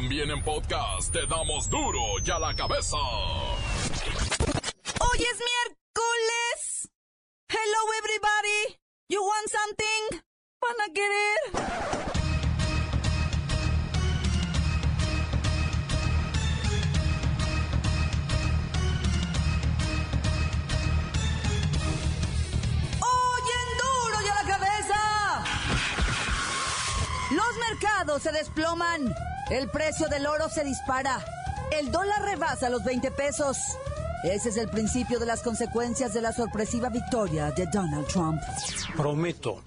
También en podcast te damos duro y a la cabeza. Hoy es miércoles. Hello everybody. You want something? ¿Van a querer? Los mercados se desploman. El precio del oro se dispara. El dólar rebasa los 20 pesos. Ese es el principio de las consecuencias de la sorpresiva victoria de Donald Trump. Prometo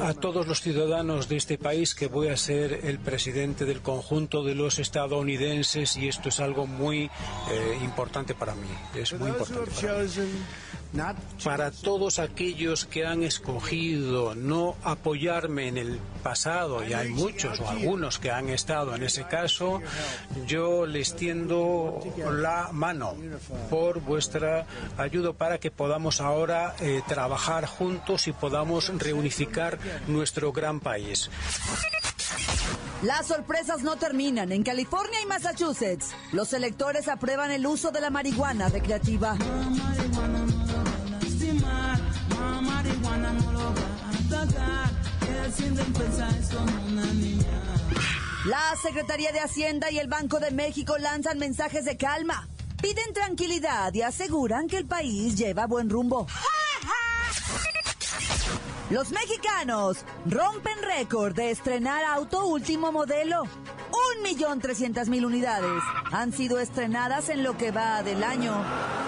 a todos los ciudadanos de este país que voy a ser el presidente del conjunto de los estadounidenses y esto es algo muy eh, importante para mí. Es muy importante para mí. Para todos aquellos que han escogido no apoyarme en el pasado, y hay muchos o algunos que han estado en ese caso, yo les tiendo la mano por vuestra ayuda para que podamos ahora eh, trabajar juntos y podamos reunificar nuestro gran país. Las sorpresas no terminan. En California y Massachusetts, los electores aprueban el uso de la marihuana recreativa. La Secretaría de Hacienda y el Banco de México lanzan mensajes de calma, piden tranquilidad y aseguran que el país lleva buen rumbo. Los mexicanos rompen récord de estrenar auto último modelo. Un millón trescientas mil unidades han sido estrenadas en lo que va del año.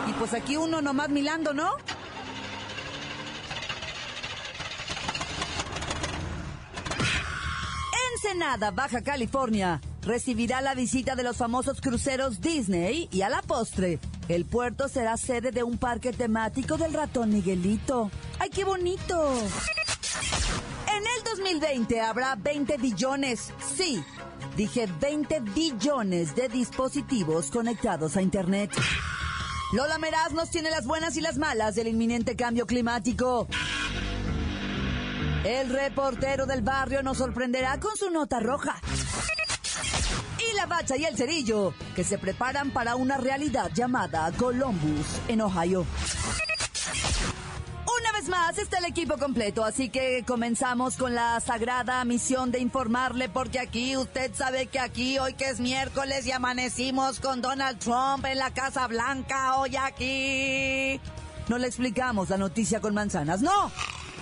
Y pues aquí uno nomás milando, ¿no? Ensenada, Baja California, recibirá la visita de los famosos cruceros Disney y a la postre, el puerto será sede de un parque temático del ratón Miguelito. ¡Ay, qué bonito! En el 2020 habrá 20 billones, sí, dije 20 billones de dispositivos conectados a Internet. Lola Meraz nos tiene las buenas y las malas del inminente cambio climático. El reportero del barrio nos sorprenderá con su nota roja. Y la bacha y el cerillo, que se preparan para una realidad llamada Columbus, en Ohio. Una vez más está el equipo completo, así que comenzamos con la sagrada misión de informarle, porque aquí usted sabe que aquí, hoy que es miércoles y amanecimos con Donald Trump en la Casa Blanca, hoy aquí. No le explicamos la noticia con manzanas, no.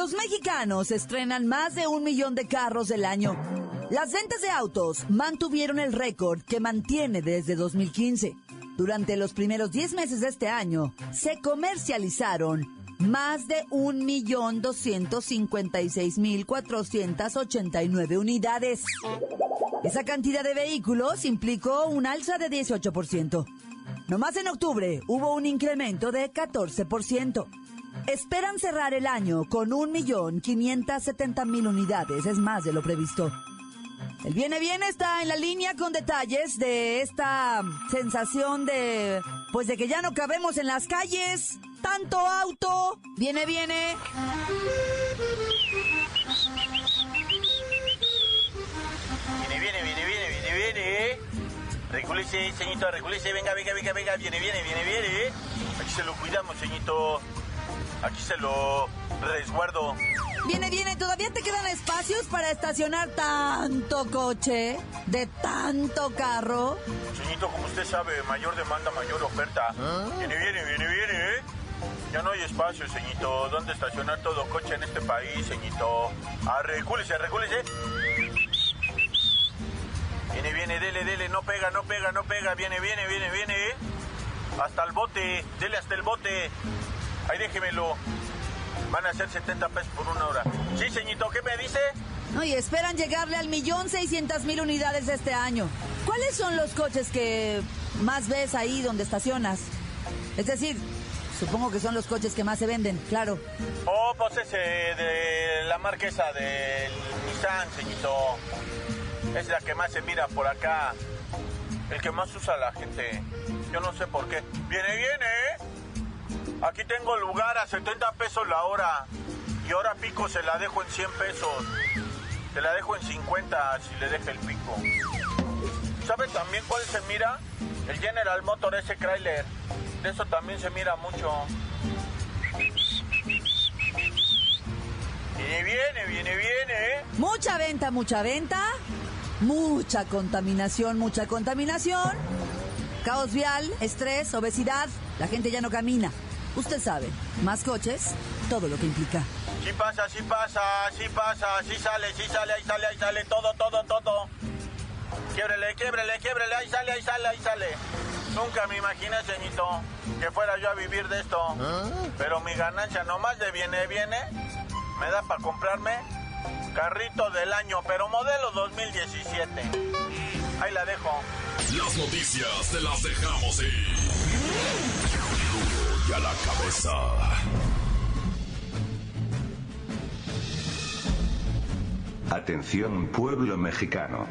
Los mexicanos estrenan más de un millón de carros del año. Las ventas de autos mantuvieron el récord que mantiene desde 2015. Durante los primeros 10 meses de este año, se comercializaron más de 1.256.489 unidades. Esa cantidad de vehículos implicó un alza de 18%. Nomás en octubre hubo un incremento de 14%. Esperan cerrar el año con 1.570.000 unidades, es más de lo previsto. El Viene Bien está en la línea con detalles de esta sensación de, pues de que ya no cabemos en las calles, tanto auto. Viene, viene. Viene, viene, viene, viene, viene, viene. Recúlese, señorito, recúlese, venga, venga, venga, venga, viene, viene, viene, viene. Aquí se lo cuidamos, señorito. Aquí se lo resguardo. Viene, viene, ¿todavía te quedan espacios para estacionar tanto coche? ¿De tanto carro? Señorito, como usted sabe, mayor demanda, mayor oferta. Viene, viene, viene, viene, ¿eh? Ya no hay espacio, señorito. ¿Dónde estacionar todo coche en este país, señorito? Ah, recúlese, recúlese. Viene, viene, dele, dele, no pega, no pega, no pega. Viene, viene, viene, viene, ¿eh? Hasta el bote, dele hasta el bote. Ahí déjemelo. Van a ser 70 pesos por una hora. Sí, señorito, ¿qué me dice? No, y esperan llegarle al millón seiscientas mil unidades este año. ¿Cuáles son los coches que más ves ahí donde estacionas? Es decir, supongo que son los coches que más se venden, claro. Oh, pues ese de la marquesa del Nissan, señorito. Es la que más se mira por acá. El que más usa la gente. Yo no sé por qué. Viene, viene, ¿eh? Aquí tengo lugar a 70 pesos la hora. Y ahora pico se la dejo en 100 pesos. Se la dejo en 50 si le deja el pico. ¿Sabe también cuál se mira? El General Motor ese Chrysler. De eso también se mira mucho. Viene, viene, viene, viene, ¿eh? Mucha venta, mucha venta. Mucha contaminación, mucha contaminación. Caos vial, estrés, obesidad. La gente ya no camina. Usted sabe, más coches, todo lo que implica. Sí pasa, sí pasa, sí pasa, sí sale, sí sale, ahí sale, ahí sale, todo, todo, todo. Quiebrele, quiebrele, quiebrele, ahí sale, ahí sale, ahí sale. Nunca me imaginé, ceñito, que fuera yo a vivir de esto. Pero mi ganancia nomás de viene, viene, me da para comprarme carrito del año, pero modelo 2017. Ahí la dejo. Las noticias te las dejamos ir. La cabeza. Atención pueblo mexicano.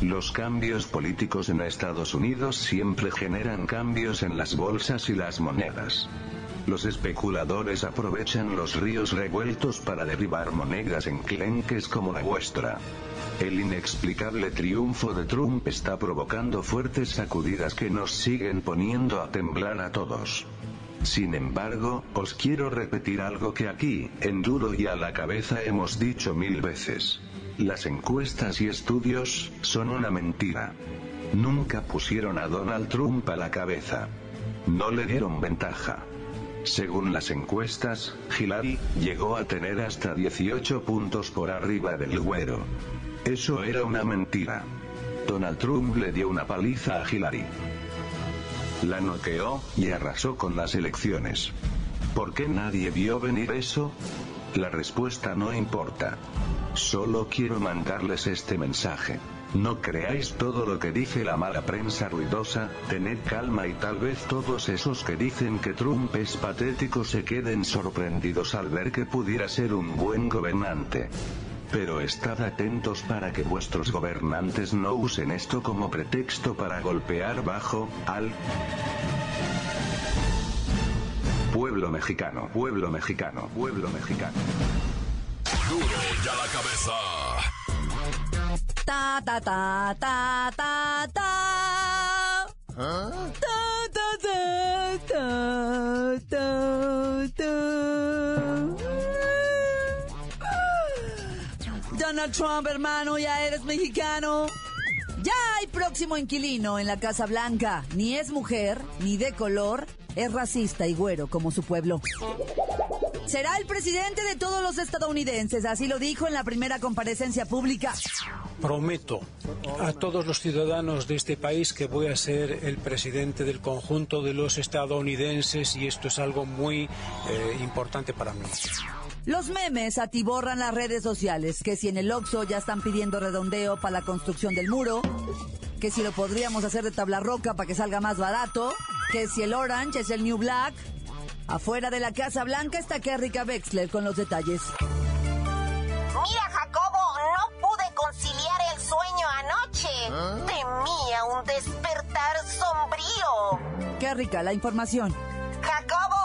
Los cambios políticos en Estados Unidos siempre generan cambios en las bolsas y las monedas. Los especuladores aprovechan los ríos revueltos para derribar monedas enclenques como la vuestra. El inexplicable triunfo de Trump está provocando fuertes sacudidas que nos siguen poniendo a temblar a todos. Sin embargo, os quiero repetir algo que aquí, en duro y a la cabeza hemos dicho mil veces. Las encuestas y estudios, son una mentira. Nunca pusieron a Donald Trump a la cabeza. No le dieron ventaja. Según las encuestas, Hillary llegó a tener hasta 18 puntos por arriba del güero. Eso era una mentira. Donald Trump le dio una paliza a Hillary. La noqueó, y arrasó con las elecciones. ¿Por qué nadie vio venir eso? La respuesta no importa. Solo quiero mandarles este mensaje. No creáis todo lo que dice la mala prensa ruidosa, tened calma y tal vez todos esos que dicen que Trump es patético se queden sorprendidos al ver que pudiera ser un buen gobernante. Pero estad atentos para que vuestros gobernantes no usen esto como pretexto para golpear bajo, al pueblo mexicano, pueblo mexicano, pueblo mexicano. Duro y a la cabeza. Ta ta ta ta ta ta. Ta ta ta ta ta ta. Donald Trump, hermano, ya eres mexicano. Ya hay próximo inquilino en la Casa Blanca. Ni es mujer, ni de color, es racista y güero como su pueblo. Será el presidente de todos los estadounidenses, así lo dijo en la primera comparecencia pública. Prometo a todos los ciudadanos de este país que voy a ser el presidente del conjunto de los estadounidenses y esto es algo muy eh, importante para mí. Los memes atiborran las redes sociales, que si en el Oxxo ya están pidiendo redondeo para la construcción del muro, que si lo podríamos hacer de tabla roca para que salga más barato, que si el Orange es el New Black. Afuera de la Casa Blanca está Kerrika Wexler con los detalles. Mira, Jacobo, no pude conciliar el sueño anoche. Temía un despertar sombrío. Kerrika, la información. Jacobo,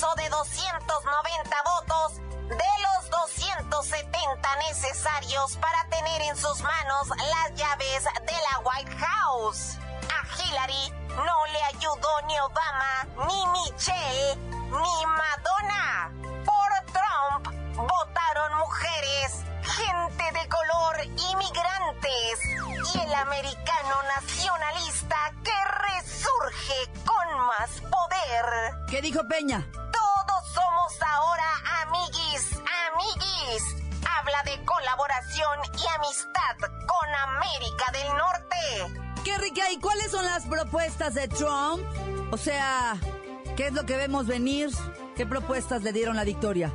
de 290 votos de los 270 necesarios para tener en sus manos las llaves de la White House. A Hillary no le ayudó ni Obama, ni Michelle, ni Madonna. Por Trump votaron mujeres, gente de color, inmigrantes y el americano nacionalista que resurge con más poder. ¿Qué dijo Peña? América del Norte. Qué rica, ¿y cuáles son las propuestas de Trump? O sea, ¿qué es lo que vemos venir? ¿Qué propuestas le dieron la victoria?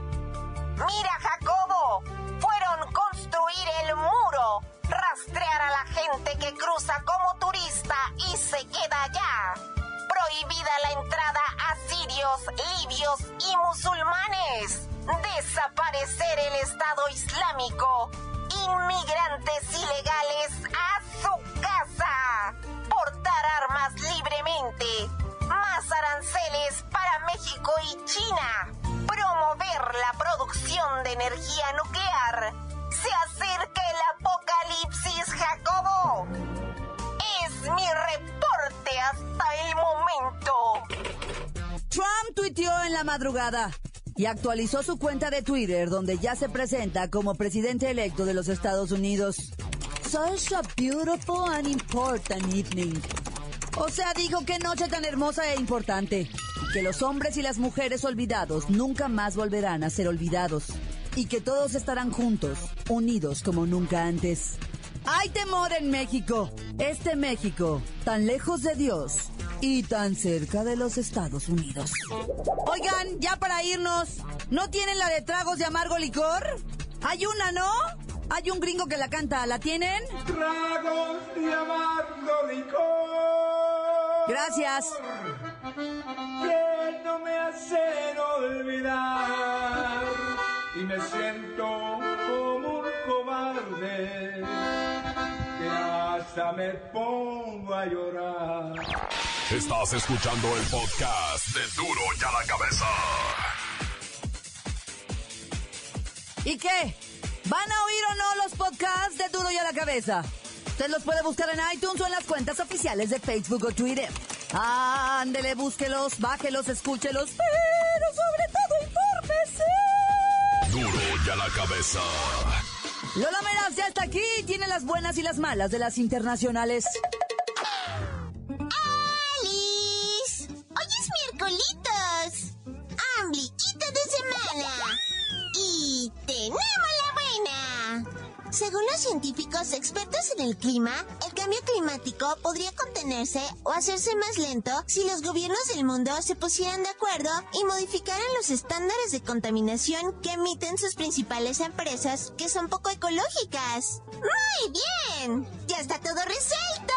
Y China, promover la producción de energía nuclear. Se acerca el apocalipsis, Jacobo. Es mi reporte hasta el momento. Trump tuiteó en la madrugada y actualizó su cuenta de Twitter donde ya se presenta como presidente electo de los Estados Unidos. Such a beautiful and important evening. O sea, dijo que noche tan hermosa e importante. Que los hombres y las mujeres olvidados nunca más volverán a ser olvidados. Y que todos estarán juntos, unidos como nunca antes. Hay temor en México. Este México, tan lejos de Dios y tan cerca de los Estados Unidos. Oigan, ya para irnos, ¿no tienen la de tragos de amargo licor? Hay una, ¿no? Hay un gringo que la canta, ¿la tienen? Tragos de amargo licor. Gracias. Que no me hacen olvidar. Y me siento como un cobarde. Que hasta me pongo a llorar. Estás escuchando el podcast de Duro y a la Cabeza. ¿Y qué? ¿Van a oír o no los podcasts de Duro y a la Cabeza? Usted los puede buscar en iTunes o en las cuentas oficiales de Facebook o Twitter. Ándele, búsquelos, bájelos, escúchelos, pero sobre todo infórmese. Duro y a la Cabeza. Lola Meraz ya está aquí, tiene las buenas y las malas de las internacionales. Científicos expertos en el clima, el cambio climático podría contenerse o hacerse más lento si los gobiernos del mundo se pusieran de acuerdo y modificaran los estándares de contaminación que emiten sus principales empresas que son poco ecológicas. ¡Muy bien! ¡Ya está todo resuelto!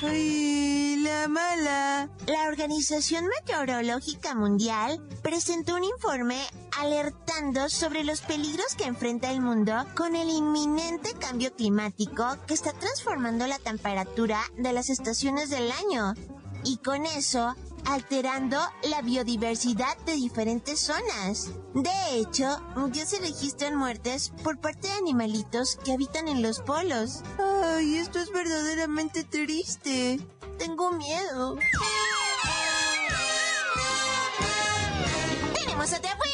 ¡Ay, la mala! La Organización Meteorológica Mundial presentó un informe alertando sobre los peligros que enfrenta el mundo con el inminente cambio climático que está transformando la temperatura de las estaciones del año. Y con eso, alterando la biodiversidad de diferentes zonas. De hecho, ya se registran muertes por parte de animalitos que habitan en los polos. Ay, esto es verdaderamente triste. Tengo miedo. Tenemos otra buena.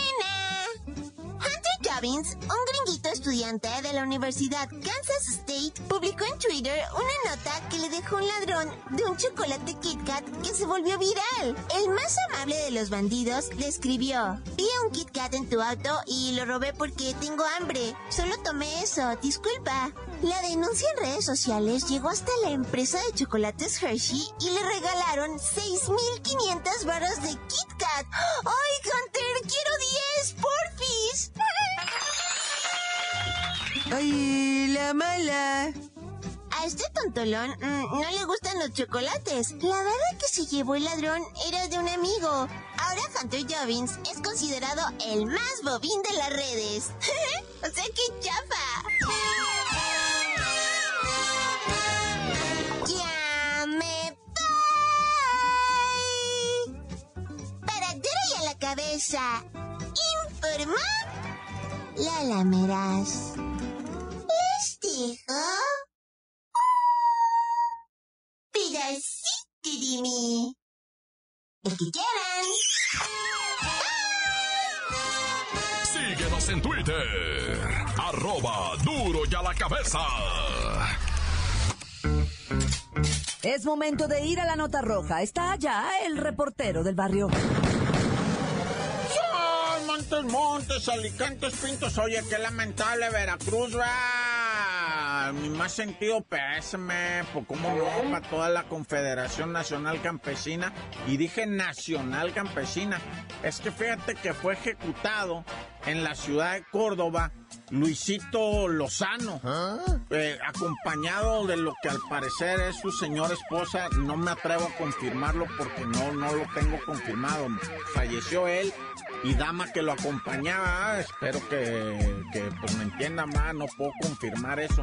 Hunter Jobbins, un gringuito estudiante de la Universidad Kansas State, publicó en Twitter una nota que le dejó un ladrón de un chocolate Kit Kat que se volvió viral. El más amable de los bandidos le escribió, vi un Kit Kat en tu auto y lo robé porque tengo hambre. Solo tomé eso, disculpa. La denuncia en redes sociales llegó hasta la empresa de chocolates Hershey y le regalaron 6.500 barras de Kit Kat. ¡Ay, Hunter, quiero 10, porfis! ¡Ay, la mala! A este tontolón mm, no le gustan los chocolates. La verdad que se llevó el ladrón era de un amigo. Ahora Hunter Jobbins es considerado el más bobín de las redes. o sea que chafa. Ya me voy. Para y a la cabeza. Informó Lala Meraz. Digo pedacito de mí. El que quieran. Síguenos en Twitter. Arroba Duro y a la Cabeza. Es momento de ir a la nota roja. Está allá el reportero del barrio. Montes, Montes, Alicantes, Pintos. Oye, qué lamentable Veracruz, va. Mi más sentido pésame, pues cómo no, para toda la Confederación Nacional Campesina. Y dije Nacional Campesina. Es que fíjate que fue ejecutado en la ciudad de Córdoba Luisito Lozano, eh, acompañado de lo que al parecer es su señora esposa. No me atrevo a confirmarlo porque no, no lo tengo confirmado. Falleció él y dama que lo acompañaba. Espero que, que pues, me entienda más, no puedo confirmar eso.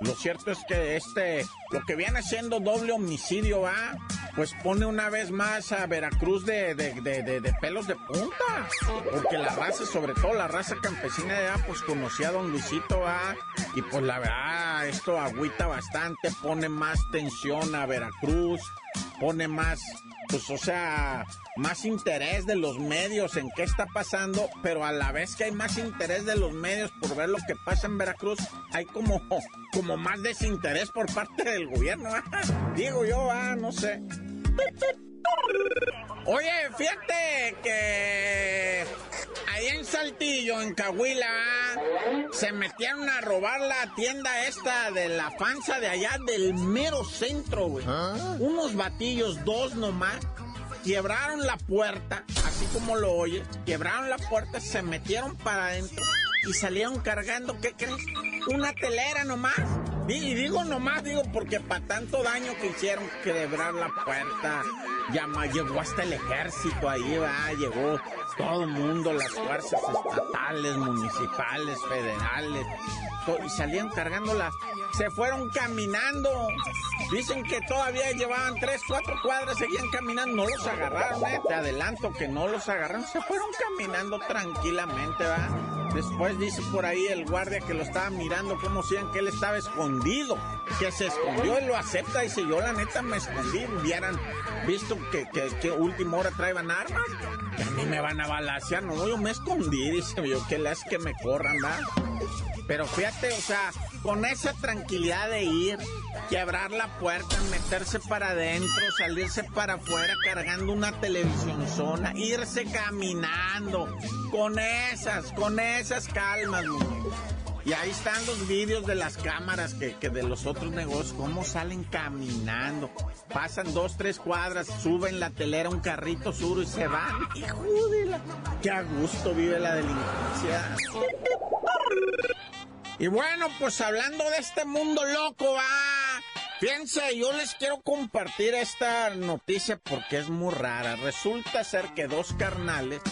Lo cierto es que este, lo que viene siendo doble homicidio, va, pues pone una vez más a Veracruz de, de, de, de, pelos de punta. Porque la raza, sobre todo la raza campesina de allá, pues conocía a don Luisito, va, y pues la verdad, esto agüita bastante, pone más tensión a Veracruz, pone más pues o sea, más interés de los medios en qué está pasando, pero a la vez que hay más interés de los medios por ver lo que pasa en Veracruz, hay como, como más desinterés por parte del gobierno. Digo yo, ah, no sé. Oye, fíjate que ahí en Saltillo, en Cahuila, se metieron a robar la tienda esta de la fanza de allá del mero centro, güey. ¿Ah? Unos batillos, dos nomás, quebraron la puerta, así como lo oyes, quebraron la puerta, se metieron para adentro y salieron cargando, ¿qué crees? Una telera nomás. Y digo nomás, digo, porque para tanto daño que hicieron quebrar la puerta, ya llegó hasta el ejército ahí, va, llegó todo el mundo, las fuerzas estatales, municipales, federales, y salían cargándola. Se fueron caminando. Dicen que todavía llevaban tres, cuatro cuadras, seguían caminando. No los agarraron, eh. Te adelanto que no los agarraron. Se fueron caminando tranquilamente, va. Después dice por ahí el guardia que lo estaba mirando, como decían que él estaba escondido, que se escondió, él lo acepta, dice, yo la neta me escondí, hubieran visto que, que, última hora traían armas, que a mí me van a balasear, no, yo me escondí, dice yo, que las que me corran, ¿verdad? Pero fíjate, o sea, con esa tranquilidad de ir, quebrar la puerta, meterse para adentro, salirse para afuera cargando una televisión zona, irse caminando, con esas, con esas calmas, Y ahí están los vídeos de las cámaras que, que, de los otros negocios, cómo salen caminando. Pasan dos, tres cuadras, suben la telera, un carrito suro y se van. ¡Hijo de. ¡Qué a gusto vive la delincuencia! Y bueno, pues hablando de este mundo loco, va. Fíjense, yo les quiero compartir esta noticia porque es muy rara. Resulta ser que dos carnales,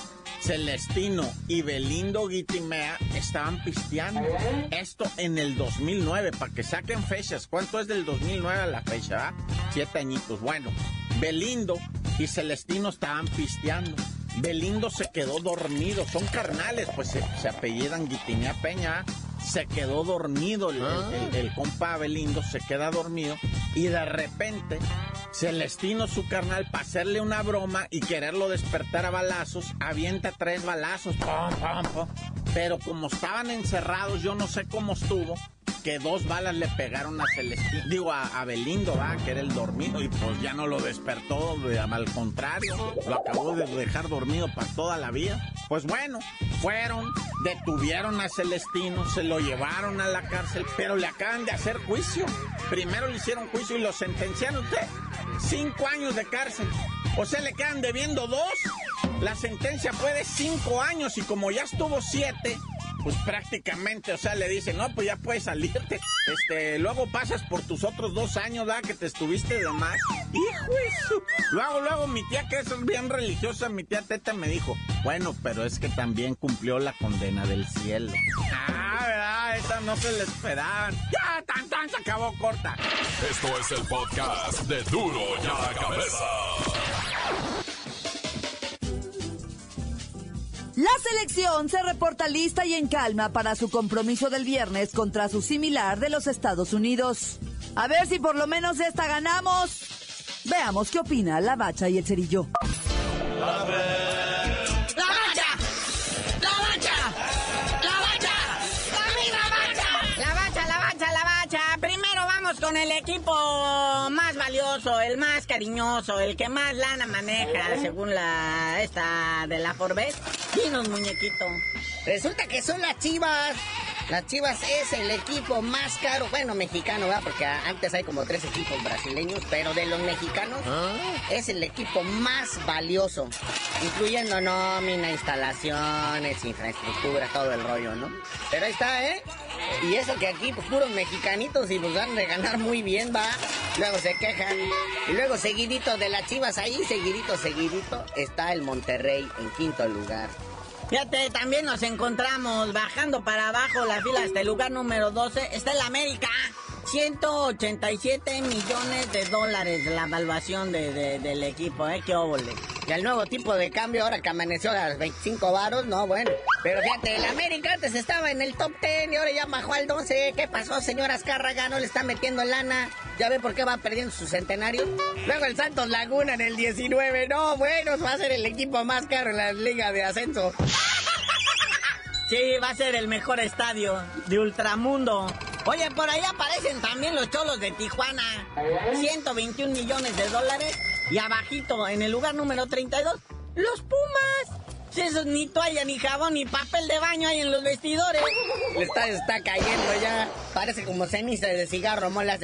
Celestino y Belindo Guitimea, estaban pisteando. Esto en el 2009, para que saquen fechas. ¿Cuánto es del 2009 a la fecha? Siete añitos. Bueno, Belindo y Celestino estaban pisteando. Belindo se quedó dormido, son carnales, pues se, se apellidan Guitimea Peña se quedó dormido, el, compa Belindo se queda dormido y de repente Celestino, su carnal, para hacerle una broma y quererlo despertar a balazos, avienta tres balazos, pero como estaban encerrados, yo no sé cómo estuvo, que dos balas le pegaron a Celestino, digo a, Belindo, va, que era el dormido, y pues ya no lo despertó, al contrario, lo acabó de dejar dormido para toda la vida. Pues bueno, fueron, detuvieron a Celestino, se lo llevaron a la cárcel, pero le acaban de hacer juicio. Primero le hicieron juicio y lo sentenciaron usted. Cinco años de cárcel. O sea, le quedan debiendo dos. La sentencia fue de cinco años y como ya estuvo siete, pues prácticamente, o sea, le dice, no, pues ya puedes salirte. Este, luego pasas por tus otros dos años, ¿verdad? Que te estuviste de más. Hijo eso. Luego, luego, mi tía, que es bien religiosa, mi tía Teta me dijo, bueno, pero es que también cumplió la condena del cielo. Ah, ¿verdad? Esa no se le esperaban. Ya, tan, tan, se acabó corta. Esto es el podcast de Duro y a la Cabeza. La selección se reporta lista y en calma para su compromiso del viernes contra su similar de los Estados Unidos. A ver si por lo menos esta ganamos. Veamos qué opina la bacha y el cerillo. Con el equipo más valioso, el más cariñoso, el que más lana maneja, según la esta de la Forbes. Dinos, muñequito. Resulta que son las chivas. Las Chivas es el equipo más caro, bueno, mexicano, ¿verdad? Porque antes hay como tres equipos brasileños, pero de los mexicanos es el equipo más valioso, incluyendo nómina, instalaciones, infraestructura, todo el rollo, ¿no? Pero ahí está, ¿eh? Y eso que aquí, pues puros mexicanitos y pues van de ganar muy bien, va. Luego se quejan. Y luego seguidito de las Chivas ahí, seguidito, seguidito, está el Monterrey en quinto lugar. Fíjate, también nos encontramos bajando para abajo la fila hasta el lugar número 12. Está el América. 187 millones de dólares la evaluación de, del equipo, ¿eh? Qué óvole. Y el nuevo tipo de cambio ahora que amaneció a las 25 varos, no, bueno. Pero fíjate, el América antes estaba en el top 10 y ahora ya bajó al 12. ¿Qué pasó, señora Azcárraga? No le está metiendo lana. ¿Ya ve por qué va perdiendo su centenario? Luego el Santos Laguna en el 19. No, bueno, va a ser el equipo más caro en la liga de ascenso. Sí, va a ser el mejor estadio de Ultramundo. Oye, por ahí aparecen también los cholos de Tijuana. 121 millones de dólares. Y abajito, en el lugar número 32, los Pumas. Si esos ni toalla, ni jabón, ni papel de baño hay en los vestidores. Está cayendo ya. Parece como ceniza de cigarro, molas.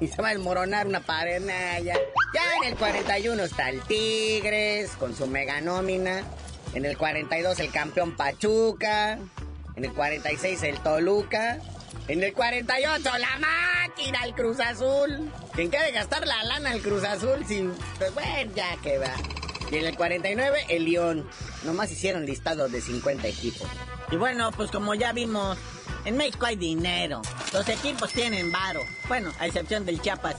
Y se va a desmoronar una pared. ya. ya en el 41 está el Tigres con su mega nómina. En el 42 el campeón Pachuca. En el 46 el Toluca. En el 48 la máquina, el Cruz Azul. ¿Quién quiere gastar la lana el Cruz Azul sin... Pues bueno, ya que va. Y en el 49 el León. Nomás hicieron listados de 50 equipos. Y bueno, pues como ya vimos, en México hay dinero. Los equipos tienen varo. Bueno, a excepción del Chiapas.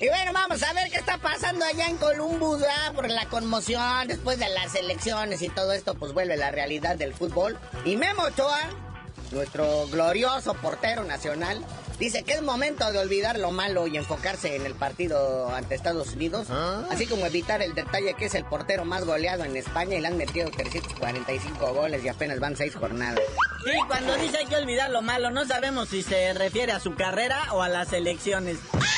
Y bueno, vamos a ver qué está pasando allá en Columbus, ¿verdad? Por la conmoción, después de las elecciones y todo esto, pues vuelve la realidad del fútbol. Y Memo Ochoa, nuestro glorioso portero nacional, dice que es momento de olvidar lo malo y enfocarse en el partido ante Estados Unidos, ¿Ah? así como evitar el detalle que es el portero más goleado en España y le han metido 345 goles y apenas van seis jornadas. Sí, cuando dice hay que olvidar lo malo, no sabemos si se refiere a su carrera o a las elecciones.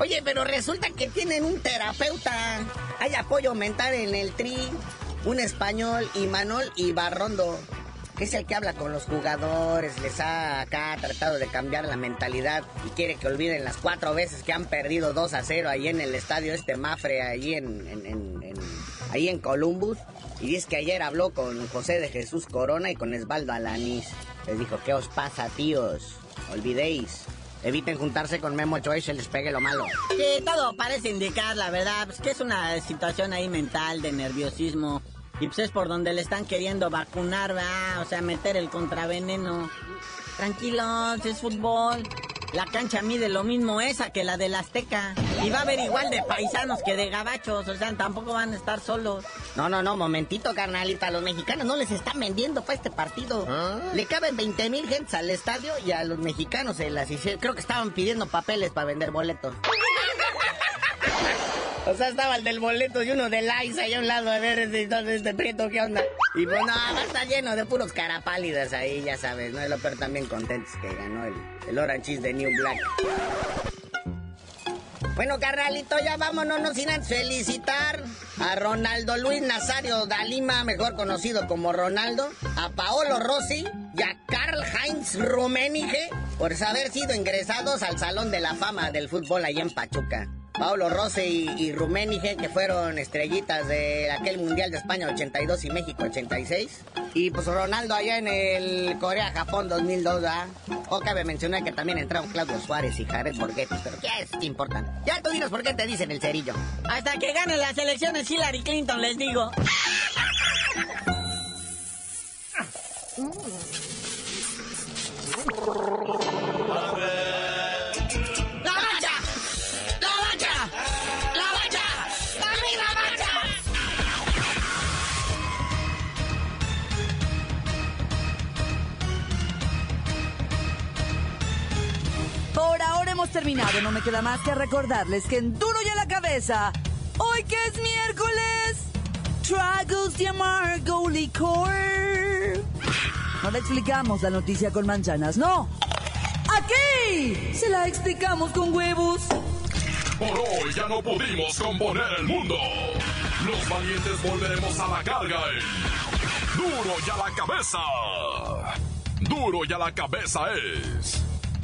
Oye, pero resulta que tienen un terapeuta. Hay apoyo mental en el tri. Un español, Imanol Ibarrondo, que es el que habla con los jugadores, les ha acá tratado de cambiar la mentalidad y quiere que olviden las cuatro veces que han perdido 2 a 0 ahí en el estadio este Mafre, ahí en, ahí en Columbus. Y dice que ayer habló con José de Jesús Corona y con Esbaldo Alanís. Les dijo, ¿qué os pasa, tíos? Olvidéis. Eviten juntarse con Memo Ochoa y se les pegue lo malo. Sí, todo parece indicar, la verdad, pues que es una situación ahí mental de nerviosismo. Y pues es por donde le están queriendo vacunar, va, o sea, meter el contraveneno. Tranquilos, es fútbol. La cancha mide lo mismo esa que la del Azteca. Y va a haber igual de paisanos que de gabachos. O sea, tampoco van a estar solos. No, no, no, momentito, carnalita. A los mexicanos no les están vendiendo para este partido. ¿Ah? Le caben 20 mil gentes al estadio y a los mexicanos se las hicieron. Creo que estaban pidiendo papeles para vender boletos. O sea, estaba el del boleto y uno del ice ahí a un lado, a ver este, este prieto, ¿qué onda? Y pues no, va a estar lleno de puros carapálidas ahí, ya sabes, ¿no? Y lo peor también contentos que ganó el, el Orange de New Black. Bueno, carnalito, ya vámonos, no sin felicitar a Ronaldo Luis Nazario Dalima, mejor conocido como Ronaldo, a Paolo Rossi y a Karl Heinz Rummenigge por haber sido ingresados al Salón de la Fama del Fútbol allá en Pachuca. Paulo Rossi y, y Rummenigge, que fueron estrellitas de aquel Mundial de España 82 y México 86. Y pues Ronaldo allá en el Corea-Japón 2002, ¿ah? O cabe mencionar que también entraron Claudio Suárez y Jared Borghetti, pero ¿qué es? ¿Qué importan? Ya tú dinos por qué te dicen el cerillo. Hasta que ganen las elecciones Hillary Clinton, les digo. terminado, no me queda más que recordarles que en Duro y a la Cabeza, hoy que es miércoles, tragos de amargo licor. No le explicamos la noticia con manzanas, no. Aquí se la explicamos con huevos. Por hoy ya no pudimos componer el mundo. Los valientes volveremos a la carga. Duro y a la cabeza. Duro y a la cabeza es.